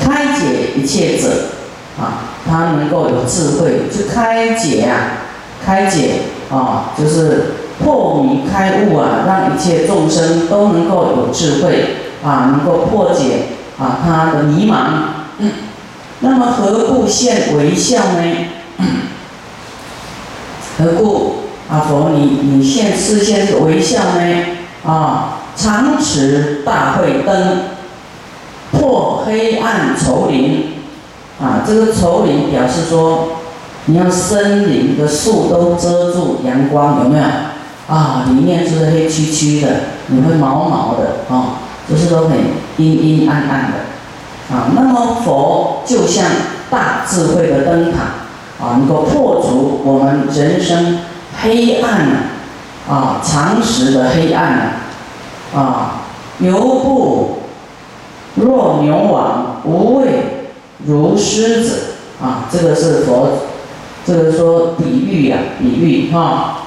开解一切者啊，他能够有智慧去开解啊，开解啊，就是破迷开悟啊，让一切众生都能够有智慧啊，能够破解啊他的迷茫。那么何故现微笑呢？何故啊佛你你现示现这个微笑呢？啊，常持大慧灯，破黑暗丛林。啊，这个丛林表示说，你要森林的树都遮住阳光，有没有？啊，里面是黑黢黢的，你会毛毛的啊，就是都很阴阴暗暗的。啊，那么佛就像大智慧的灯塔，啊，能够破除我们人生黑暗啊，常识的黑暗啊，牛不若牛王，无畏如狮子啊，这个是佛，这个说比喻呀，比喻哈，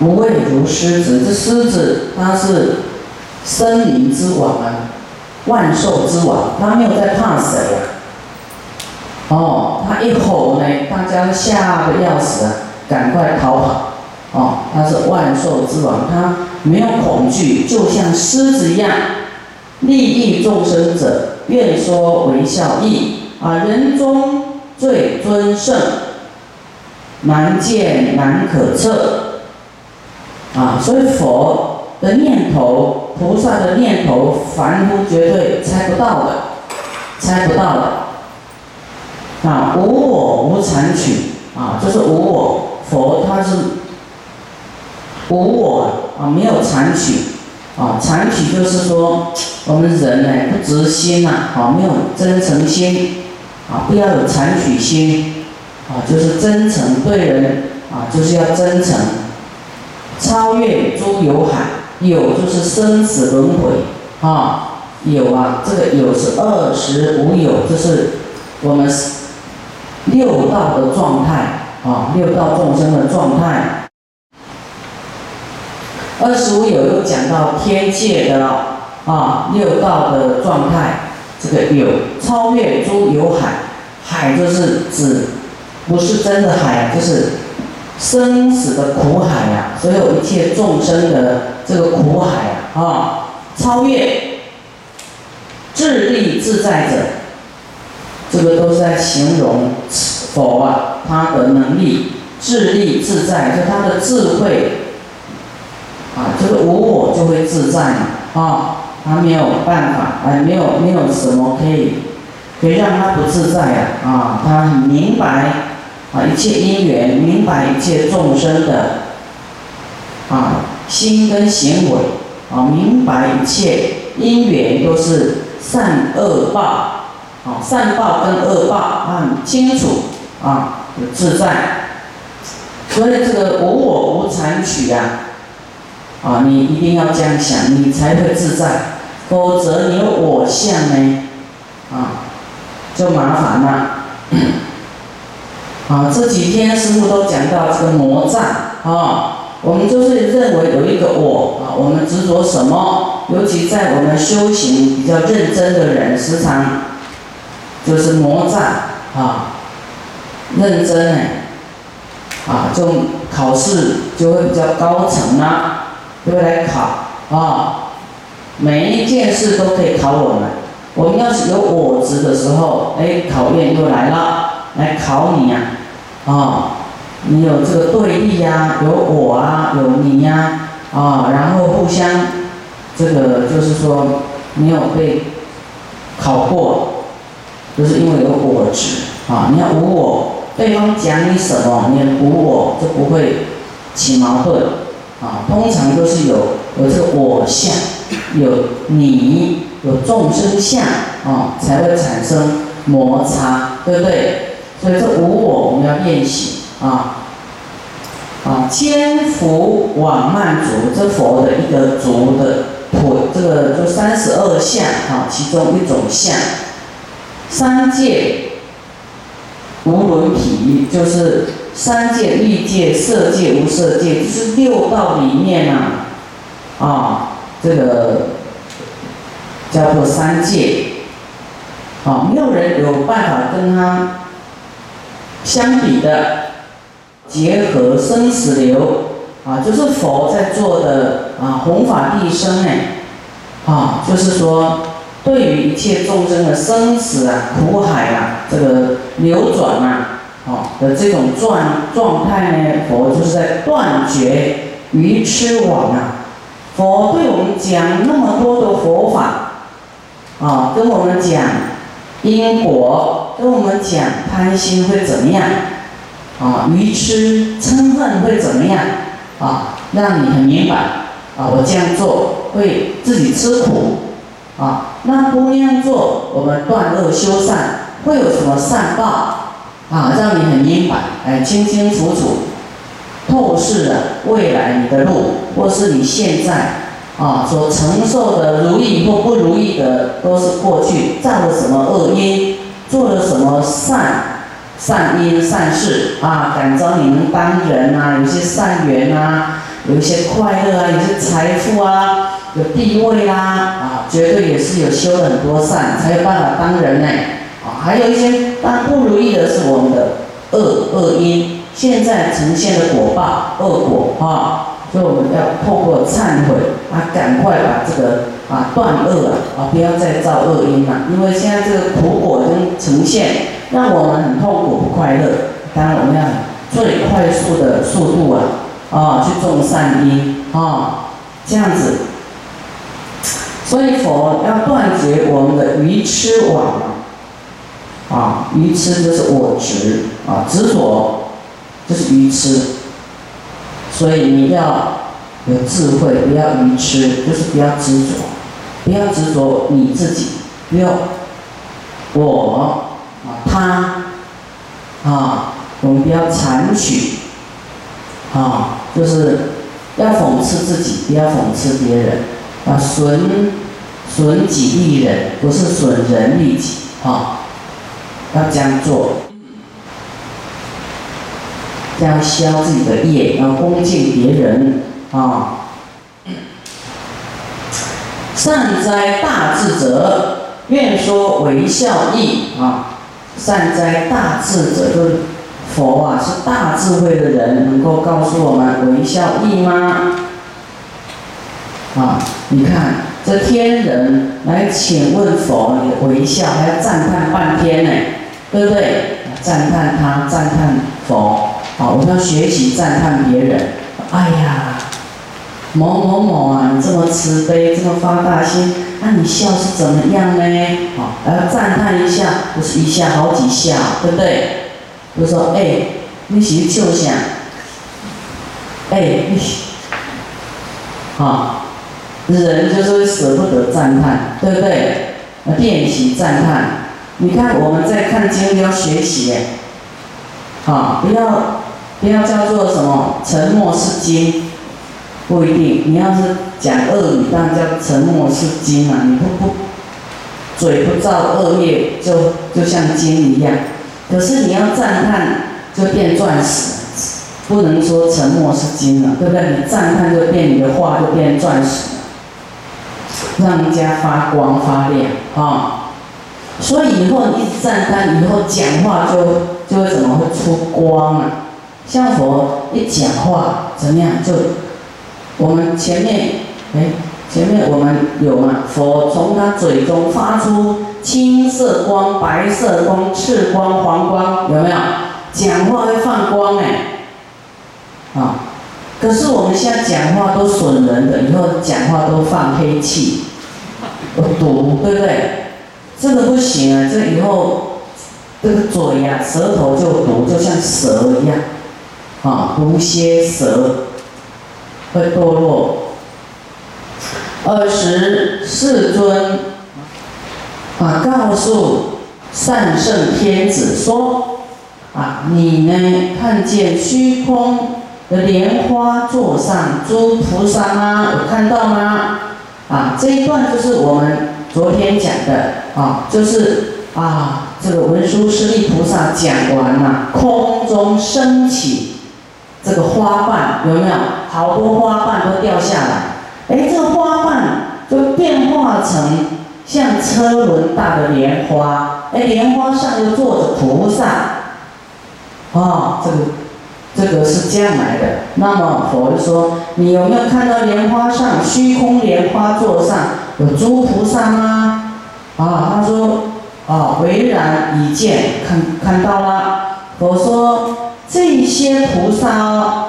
无畏如狮子，这狮子它是森林之王啊。万兽之王，他没有在怕谁啊？哦，他一吼呢，大家吓得要死啊，赶快逃跑。哦，他是万兽之王，他没有恐惧，就像狮子一样，利益众生者，愿说为笑义啊，人中最尊圣，难见难可测啊，所以佛。的念头，菩萨的念头，凡夫绝对猜不到的，猜不到的。啊，无我无残取啊，就是无我。佛他是无我啊，没有残取啊。残取就是说，我们人呢不执心呐，啊，没有真诚心啊，不要有残取心啊，就是真诚对人啊，就是要真诚，超越诸有海。有就是生死轮回啊，有啊，这个有是二十五有，就是我们六道的状态啊，六道众生的状态。二十五有又讲到天界的啊，六道的状态，这个有超越诸有海，海就是指不是真的海啊，就是。生死的苦海呀，所有一切众生的这个苦海啊，啊，超越，智力自在者，这个都是在形容佛啊，他的能力，智力自在，就他的智慧，啊，这个无我就会自在嘛，啊，他没有办法，哎，没有没有什么可以，可以让他不自在呀，啊，他很明白。啊，一切因缘，明白一切众生的啊心跟行为，啊，明白一切因缘都是善恶报，啊，善报跟恶报他很清楚啊，自在。所以这个无我无残取呀，啊，你一定要这样想，你才会自在，否则你有我相呢，啊，就麻烦了。啊，这几天师傅都讲到这个魔障啊，我们就是认为有一个我啊，我们执着什么？尤其在我们修行比较认真的人，时常就是魔障啊，认真呢，啊，就考试就会比较高层啊，就会来考啊，每一件事都可以考我们。我们要是有我执的时候，哎，考验又来了，来考你呀。啊，你有这个对立呀，有我啊，有你呀，啊，然后互相，这个就是说没有被考过，就是因为有我执啊。你要无我，对方讲你什么，你无我就不会起矛盾啊。通常都是有有这个我相，有你，有众生相啊，才会产生摩擦，对不对？所以这无我，我们要练习啊啊！千福往慢足，这佛的一个足的普，这个就三十二相啊，其中一种相。三界无轮体，就是三界欲界、色界、无色界，就是六道里面啊啊，这个叫做三界。啊，没有人有办法跟他相比的。结合生死流，啊，就是佛在做的啊，弘法利生呢，啊，就是说，对于一切众生的生死啊、苦海啊，这个流转啊，啊的这种状状态呢，佛就是在断绝愚痴网啊。佛对我们讲那么多的佛法，啊，跟我们讲因果，跟我们讲贪心会怎么样？啊，愚痴嗔恨会怎么样？啊，让你很明白。啊，我这样做会自己吃苦。啊，那不那样做，我们断恶修善会有什么善报？啊，让你很明白，哎，清清楚楚，透视了未来你的路，或是你现在啊所承受的如意或不如意的，都是过去造了什么恶因，做了什么善。善因善事啊，感召你能当人呐，有些善缘呐，有一些快乐啊，有些财富啊，有地位啦，啊，绝对也是有修了很多善，才有办法当人呢。还有一些当不如意的是我们的恶恶因，现在呈现的果报恶果啊，所以我们要透过忏悔啊，赶快把这个啊断恶啊，啊不要再造恶因了，因为现在这个苦果已经呈现。让我们很痛苦不快乐，当然我们要最快速的速度啊，啊去种善因啊，这样子。所以佛要断绝我们的愚痴网啊，愚痴就是我执啊，执着就是愚痴。所以你要有智慧，不要愚痴，就是不要执着，不要执着你自己，不要我啊。他，啊，我们不要残取，啊，就是要讽刺自己，不要讽刺别人，啊，损损己利人，不是损人利己，啊，要这样做，要消自己的业，要恭敬别人，啊，善哉大智者，愿说为孝义，啊。善哉大智者，就是佛啊，是大智慧的人，能够告诉我们微笑义吗？啊，你看这天人来请问佛，你微笑还要赞叹半天呢，对不对？赞叹他，赞叹佛，好，我们要学习赞叹别人。哎呀，某某某啊，你这么慈悲，这么发大心。那你笑是怎么样呢？好，要赞叹一下，不是一下好几下，对不对？就说，哎，你是就想，哎，你，好，人就是舍不得赞叹，对不对？练习赞叹。你看我们在看经要学习，好，不要不要叫做什么沉默是金。不一定，你要是讲恶语，当然叫沉默是金啊！你不不嘴不造恶业，就就像金一样。可是你要赞叹，就变钻石，不能说沉默是金了，对不对？你赞叹就变你的话就变钻石，让人家发光发亮啊！所以以后你一直赞叹，以后讲话就就会怎么会出光啊？像佛一讲话怎么样就。我们前面，哎，前面我们有嘛？佛从他嘴中发出青色光、白色光、赤光、黄光，有没有？讲话会放光哎，啊！可是我们现在讲话都损人的，以后讲话都放黑气，有毒，对不对？这个不行啊！这以后这个嘴呀、舌头就毒，就像蛇一样，啊，毒蝎蛇。会堕落。二十世尊啊，告诉善圣天子说：啊，你呢看见虚空的莲花座上诸菩萨吗？有看到吗？啊，这一段就是我们昨天讲的啊，就是啊，这个文殊师利菩萨讲完了，空中升起。这个花瓣有没有？好多花瓣都掉下来，哎，这个花瓣就变化成像车轮大的莲花，哎，莲花上又坐着菩萨，啊，这个这个是这样来的。那么佛说，你有没有看到莲花上虚空莲花座上有诸菩萨吗？啊，他说，啊，唯然一见，看看到了。佛说，这些菩萨，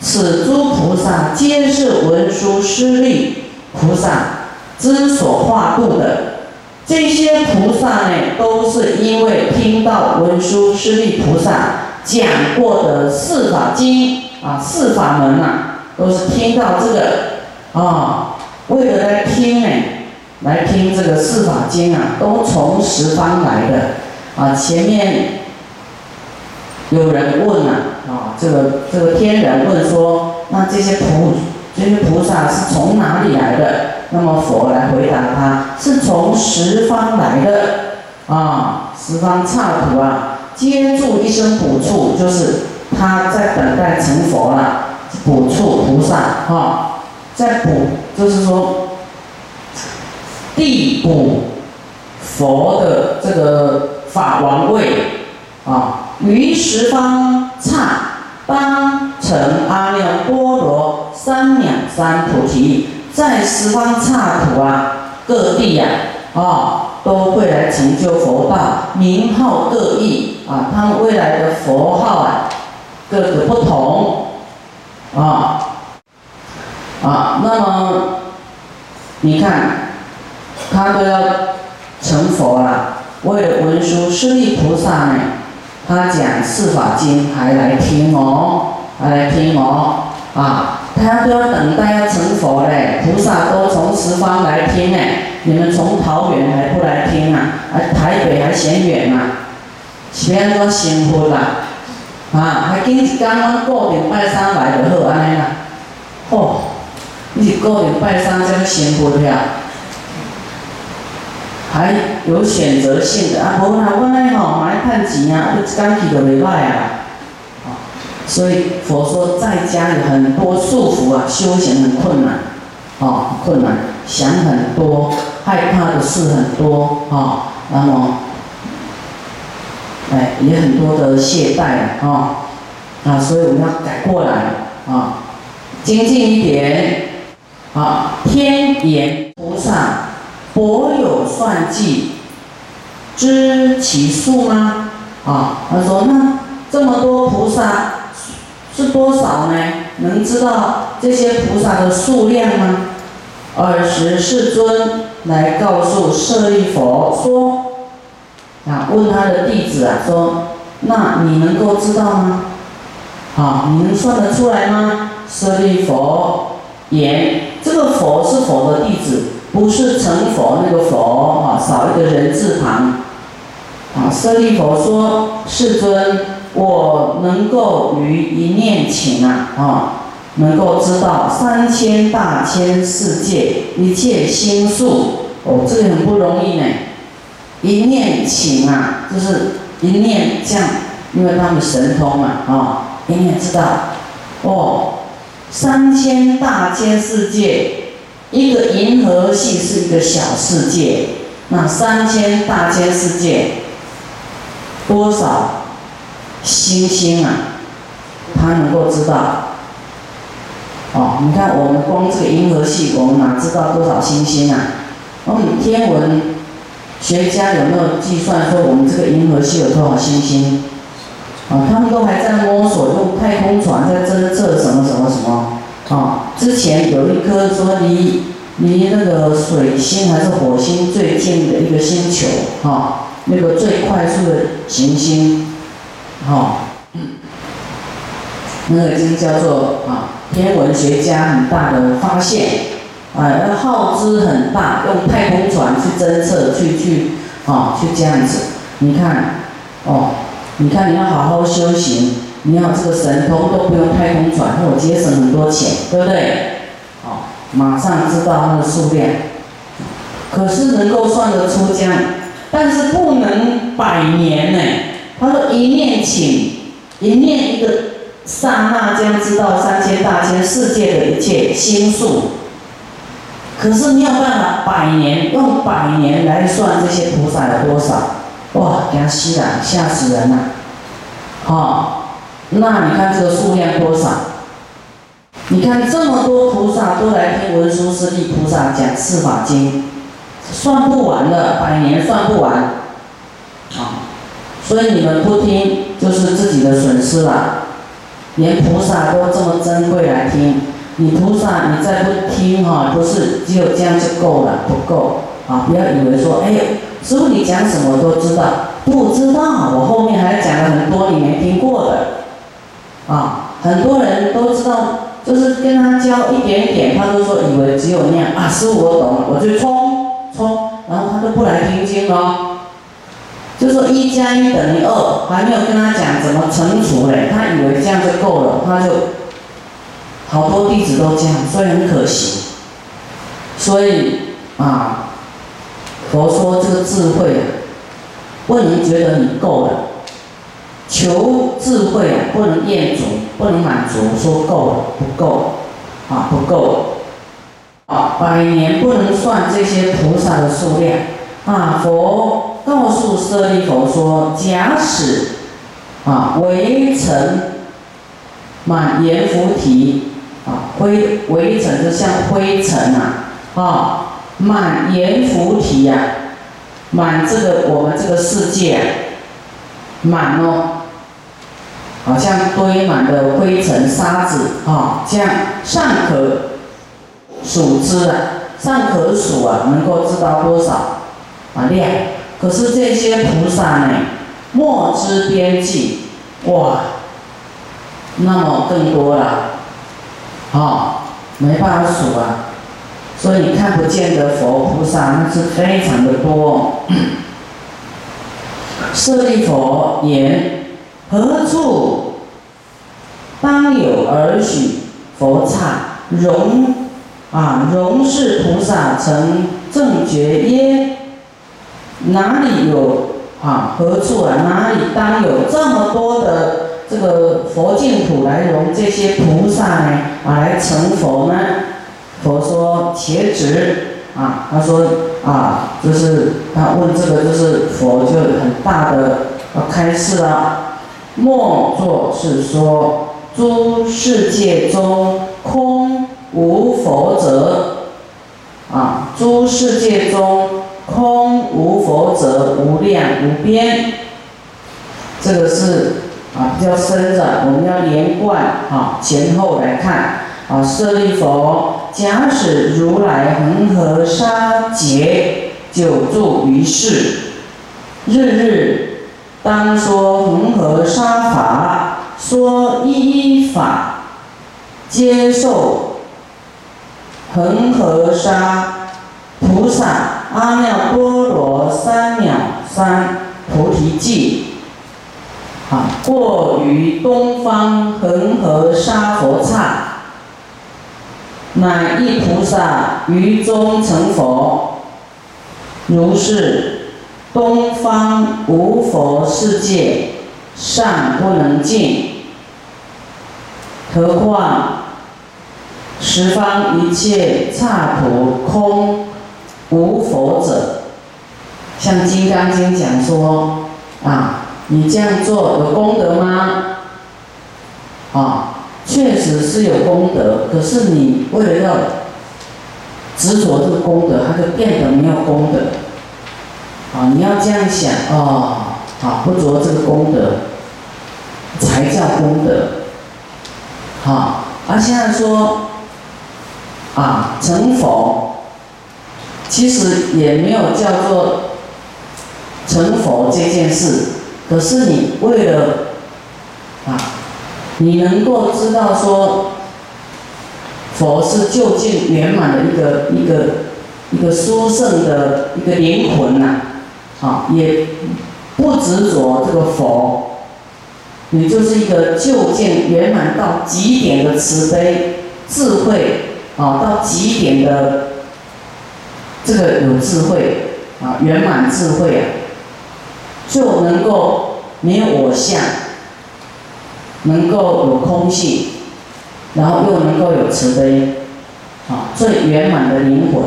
此诸菩萨皆是文殊师利菩萨之所化度的。这些菩萨呢，都是因为听到文殊师利菩萨讲过的四法经啊，四法门呐，都是听到这个啊，为了来听呢，来听这个四法经啊，都从十方来的啊。前面有人问啊，啊，这个这个天人问说，那这些菩这些菩萨是从哪里来的？那么佛来回答他，是从十方来的啊，十方刹土啊，接住一声补处，就是他在等待成佛了，补处菩萨啊，在补，就是说地补佛的这个法王位啊，于十方刹当成阿耨多罗三藐三菩提。在十方刹土啊，各地呀，啊，都会来成就佛道，名号各异啊，他们未来的佛号啊，各个不同啊，啊，那么你看，他都要成佛了，为了文殊师利菩萨呢，他讲四法经还来听哦，还来听哦，啊。他都要等待要成佛嘞，菩萨都从十方来听哎，你们从桃园还不来听啊？啊，台北还嫌远啊？是安怎幸福啦？啊，还紧一刚刚固定拜三来就好安尼啦。哦，你是固定拜三才幸福了，还有选择性的啊？无啦，我呢吼，买趁钱啊，你刚去就袂歹啊。所以佛说，在家里很多束缚啊，修行很困难，啊，困难，想很多，害怕的事很多，啊，那么，哎，也很多的懈怠啊，啊，所以我们要改过来，啊，精进一点，啊，天眼菩萨，博有算计，知其数吗？啊，他说那这么多菩萨。是多少呢？能知道这些菩萨的数量吗？尔时世尊来告诉舍利佛说：“啊，问他的弟子啊，说，那你能够知道吗？啊，你能算得出来吗？”舍利佛言：“这个佛是佛的弟子，不是成佛那个佛啊，少一个人字旁。”啊，舍利佛说：“世尊。”我能够于一念请啊，啊，能够知道三千大千世界一切心数，哦，这个很不容易呢。一念请啊，就是一念这样，因为他们神通嘛，啊，一念知道，哦，三千大千世界，一个银河系是一个小世界，那三千大千世界多少？星星啊，他能够知道。哦，你看我们光这个银河系，我们哪知道多少星星啊？我们天文学家有没有计算说我们这个银河系有多少星星？啊，他们都还在摸索，用太空船在侦测什么什么什么。啊，之前有一颗说离离那个水星还是火星最近的一个星球，哈，那个最快速的行星。哦，那个就叫做啊，天文学家很大的发现，啊，要耗资很大，用太空船去侦测，去去啊，去这样子。你看，哦，你看你要好好修行，你要这个神通都不用太空船，我节省很多钱，对不对？哦，马上知道它的数量，可是能够算得出这样，但是不能百年呢。他说：“一念请，一念一个刹那，将知道三千大千世界的一切心数。可是没有办法，百年用百年来算这些菩萨有多少？哇，给他死了，吓死人了，好，那你看这个数量多少？你看这么多菩萨都来听文殊师利菩萨讲四法经，算不完的，百年算不完，啊，所以你们不听就是自己的损失了。连菩萨都这么珍贵来听，你菩萨你再不听哈，不是只有这样就够了，不够啊！不要以为说，哎，师傅你讲什么都知道，不知道，我后面还讲了很多你没听过的，啊，很多人都知道，就是跟他教一点点，他都说以为只有那样啊，师傅我懂了，我就冲冲，然后他都不来听经了。就说一加一等于二，还没有跟他讲怎么乘除嘞，他以为这样就够了，他就好多弟子都这样，所以很可惜。所以啊，佛说这个智慧啊，不能觉得你够了，求智慧啊，不能厌足，不能满足，说够不够，啊不够，啊百年不能算这些菩萨的数量，啊佛。告诉舍利弗说：“假使啊，围城满阎浮提啊，灰围城就像灰尘呐，啊，满阎浮提呀，满这个我们这个世界，满哦，好像堆满的灰尘沙子啊，这样尚可数之啊，尚可数啊，能够知道多少啊量。”可是这些菩萨呢，莫知边际，哇，那么更多了，啊，没办法数啊，所以你看不见的佛菩萨那是非常的多。舍利佛言：何处当有儿许佛刹容啊容是菩萨成正觉耶？哪里有啊？何处啊？哪里当有这么多的这个佛净土来容这些菩萨呢？啊，来成佛呢？佛说且止啊！他说啊，就是他问这个，就是佛就很大的要开示了。莫作是说，诸世界中空无佛者啊！诸世界中。空无佛者，无量无边。这个是啊比较深的，我们要连贯啊前后来看啊。舍利佛，假使如来恒河沙劫久住于世，日日当说恒河沙法，说依法，接受恒河沙菩萨。阿耨多罗三藐三菩提记，啊，过于东方恒河沙佛刹，乃一菩萨于中成佛。如是东方无佛世界，善不能尽，何况十方一切刹土空？无佛者，像《金刚经》讲说啊，你这样做有功德吗？啊，确实是有功德，可是你为了要执着这个功德，它就变得没有功德。啊，你要这样想哦，啊，不着这个功德，才叫功德。好，而现在说啊，成佛。其实也没有叫做成佛这件事，可是你为了啊，你能够知道说，佛是究竟圆满的一个一个一个殊胜的一个灵魂呐，啊，也不执着这个佛，你就是一个究竟圆满到极点的慈悲智慧啊，到极点的。这个有智慧啊，圆满智慧啊，就能够没有我相，能够有空性，然后又能够有慈悲，啊，最圆满的灵魂，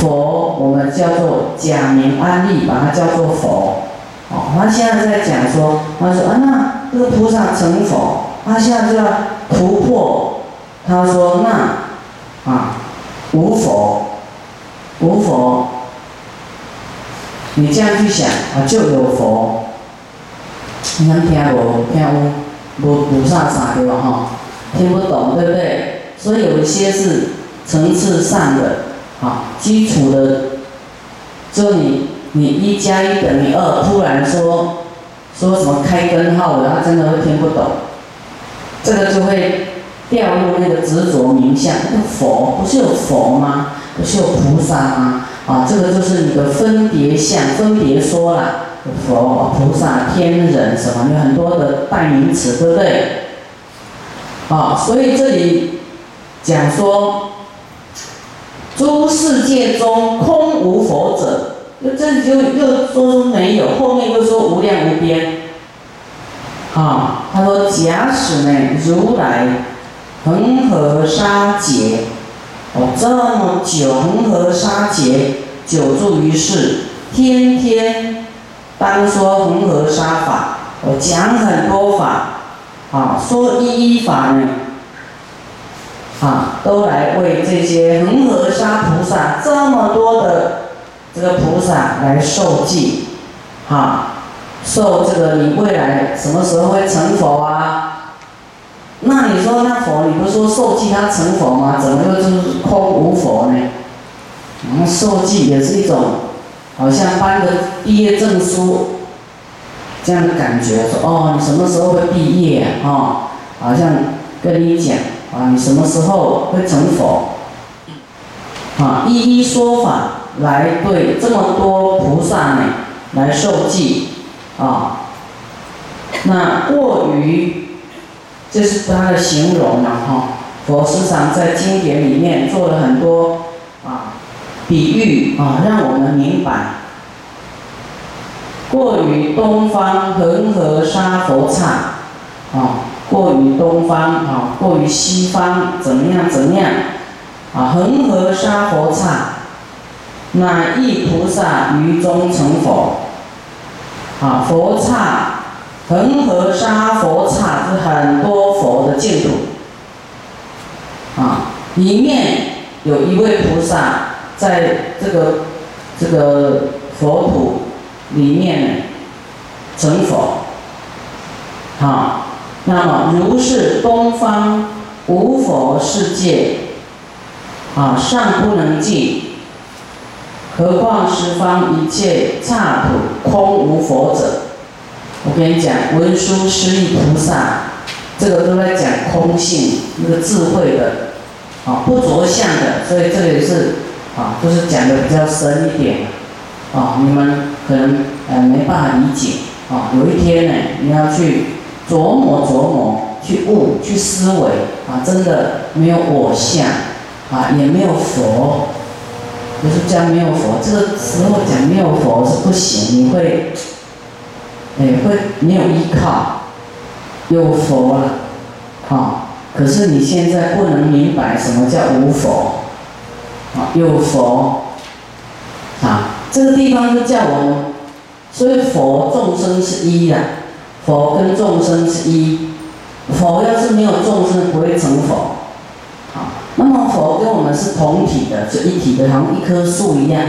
佛我们叫做假名安利，把它叫做佛。哦，他现在在讲说，他说啊，那这个菩萨成佛，他现在就要突破。他说那啊，无佛，无佛，你这样去想啊，就有佛。你看听无听无无无啥啥对吧？哈，听不懂对不对？所以有一些是层次上的啊，基础的，就你你一加一等于二，突然说说什么开根号的，他真的会听不懂，这个就会掉入那个执着名相。那个佛不是有佛吗？不是有菩萨吗？啊，这个就是你的分别相，分别说了。佛、菩萨、天人什么，有很多的代名词，对不对？啊，所以这里讲说，诸世界中空无佛者，就这就又说出没有，后面又说无量无边。啊，他说假使呢，如来恒河沙劫，哦，这么久恒河沙劫久住于世，天天。当说恒河沙法，我讲很多法，啊，说一一法呢，啊，都来为这些恒河沙菩萨这么多的这个菩萨来受记，啊，受这个你未来什么时候会成佛啊？那你说那佛，你不是说受记他成佛吗？怎么又是空无佛呢？嗯，受记也是一种。好像颁个毕业证书，这样的感觉，说哦，你什么时候会毕业啊？好像跟你讲啊，你什么时候会成佛？啊，一一说法来对这么多菩萨呢来受记啊。那过于，这是他的形容了哈。佛时常在经典里面做了很多啊。比喻啊，让我们明白，过于东方恒河沙佛刹，啊，过于东方啊，过于西方怎么样怎么样，啊，恒河沙佛刹，乃一菩萨于中成佛，啊，佛刹，恒河沙佛刹是很多佛的净土，啊，里面有一位菩萨。在这个这个佛土里面成佛，啊，那么如是东方无佛世界，啊，尚不能尽，何况十方一切刹土空无佛者？我跟你讲，文殊师利菩萨，这个都在讲空性，那个智慧的，啊，不着相的，所以这里是。啊，就是讲的比较深一点，啊，你们可能呃没办法理解，啊，有一天呢，你要去琢磨琢磨，去悟，去思维，啊，真的没有我相，啊，也没有佛，不是讲没有佛，这个时候讲没有佛是不行，你会，哎，会没有依靠，有佛了，啊，可是你现在不能明白什么叫无佛。啊，有佛，啊，这个地方就叫我，所以佛众生是一的，佛跟众生是一，佛要是没有众生不会成佛，好，那么佛跟我们是同体的，是一体的，好像一棵树一样，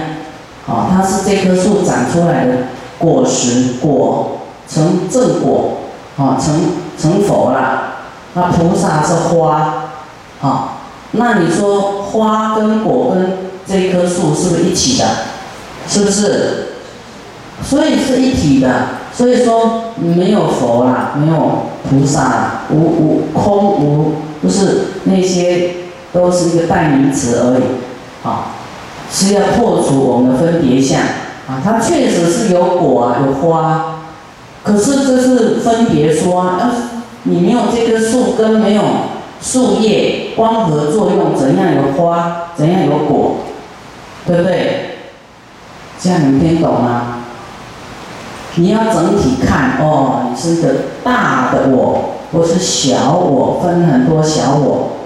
好，它是这棵树长出来的果实果成正果，啊，成成佛了，那菩萨是花，好。那你说花跟果跟这棵树是不是一起的？是不是？所以是一体的。所以说没有佛啦，没有菩萨啦，无无空无，不是那些都是一个代名词而已。啊，是要破除我们的分别相啊。它确实是有果啊，有花，可是这是分别说啊。要是你没有这棵树根，没有。树叶光合作用怎样有花，怎样有果，对不对？这样你听懂吗？你要整体看哦，你是一个大的我，不是小我，分很多小我。